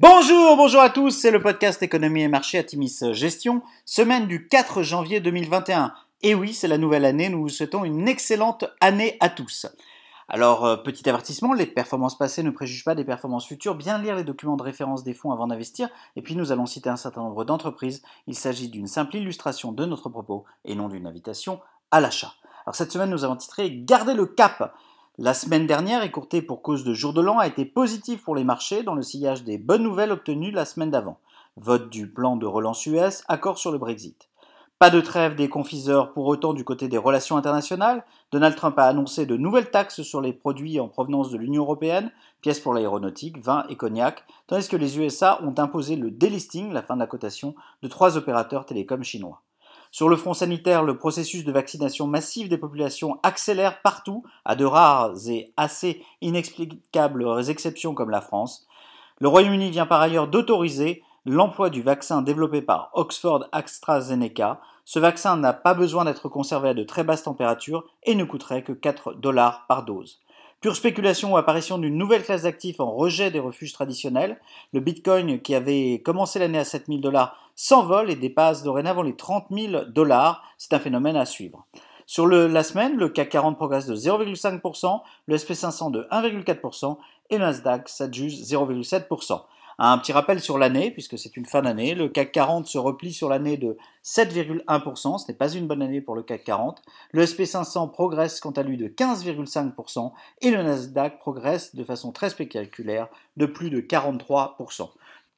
Bonjour, bonjour à tous, c'est le podcast Économie et Marché à Timis Gestion, semaine du 4 janvier 2021. Et oui, c'est la nouvelle année, nous vous souhaitons une excellente année à tous. Alors, euh, petit avertissement, les performances passées ne préjugent pas des performances futures, bien lire les documents de référence des fonds avant d'investir, et puis nous allons citer un certain nombre d'entreprises, il s'agit d'une simple illustration de notre propos et non d'une invitation à l'achat. Alors cette semaine, nous avons titré Gardez le cap la semaine dernière, écourtée pour cause de jour de l'an, a été positive pour les marchés dans le sillage des bonnes nouvelles obtenues la semaine d'avant. Vote du plan de relance US, accord sur le Brexit. Pas de trêve des confiseurs pour autant du côté des relations internationales. Donald Trump a annoncé de nouvelles taxes sur les produits en provenance de l'Union européenne, pièces pour l'aéronautique, vin et cognac, tandis que les USA ont imposé le delisting, la fin de la cotation, de trois opérateurs télécoms chinois. Sur le front sanitaire, le processus de vaccination massive des populations accélère partout, à de rares et assez inexplicables exceptions comme la France. Le Royaume-Uni vient par ailleurs d'autoriser l'emploi du vaccin développé par Oxford AstraZeneca. Ce vaccin n'a pas besoin d'être conservé à de très basses températures et ne coûterait que 4 dollars par dose. Pure spéculation ou apparition d'une nouvelle classe d'actifs en rejet des refuges traditionnels, le Bitcoin qui avait commencé l'année à 7000 dollars s'envole et dépasse dorénavant les 30 000 dollars. C'est un phénomène à suivre. Sur la semaine, le CAC 40 progresse de 0,5%, le SP500 de 1,4% et le Nasdaq s'adjuge 0,7%. Un petit rappel sur l'année, puisque c'est une fin d'année. Le CAC 40 se replie sur l'année de 7,1%. Ce n'est pas une bonne année pour le CAC 40. Le SP500 progresse quant à lui de 15,5% et le Nasdaq progresse de façon très spectaculaire de plus de 43%.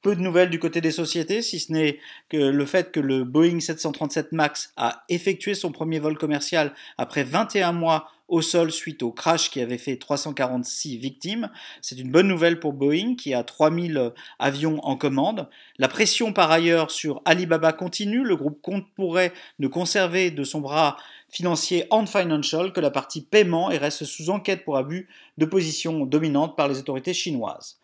Peu de nouvelles du côté des sociétés, si ce n'est que le fait que le Boeing 737 MAX a effectué son premier vol commercial après 21 mois au sol suite au crash qui avait fait 346 victimes. C'est une bonne nouvelle pour Boeing qui a 3000 avions en commande. La pression par ailleurs sur Alibaba continue. Le groupe compte pourrait ne conserver de son bras financier Ant Financial que la partie paiement et reste sous enquête pour abus de position dominante par les autorités chinoises.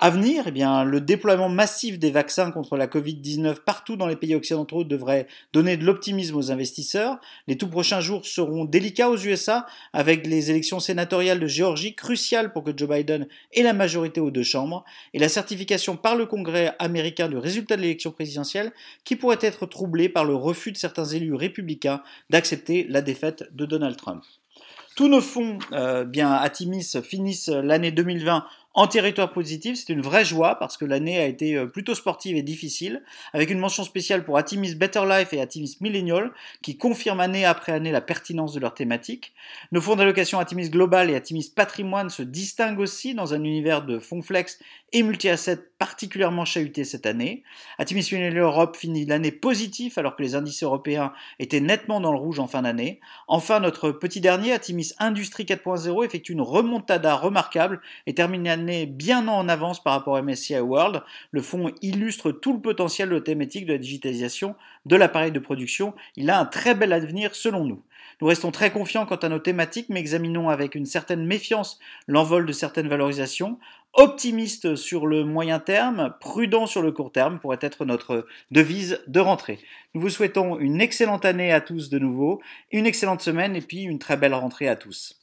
À venir, eh bien, le déploiement massif des vaccins contre la Covid-19 partout dans les pays occidentaux devrait donner de l'optimisme aux investisseurs. Les tout prochains jours seront délicats aux USA avec les élections sénatoriales de Géorgie cruciales pour que Joe Biden ait la majorité aux deux chambres et la certification par le Congrès américain du résultat de l'élection présidentielle qui pourrait être troublée par le refus de certains élus républicains d'accepter la défaite de Donald Trump. Tous nos fonds euh, bien finissent l'année 2020 en territoire positif, c'est une vraie joie parce que l'année a été euh, plutôt sportive et difficile, avec une mention spéciale pour Atimis Better Life et Atimis Millennial, qui confirment année après année la pertinence de leur thématique. Nos fonds d'allocation Atimis Global et Atimis Patrimoine se distinguent aussi dans un univers de fonds flex et multi-assets particulièrement chahuté cette année. Atimis Millennial Europe finit l'année positif alors que les indices européens étaient nettement dans le rouge en fin d'année. Enfin, notre petit dernier, Atimis Industrie 4.0, effectue une remontada remarquable et termine l'année bien en avance par rapport à MSCI World. Le fonds illustre tout le potentiel de thématique de la digitalisation de l'appareil de production. Il a un très bel avenir selon nous. Nous restons très confiants quant à nos thématiques, mais examinons avec une certaine méfiance l'envol de certaines valorisations. Optimiste sur le moyen terme, prudent sur le court terme pourrait être notre devise de rentrée. Nous vous souhaitons une excellente année à tous de nouveau, une excellente semaine et puis une très belle rentrée à tous.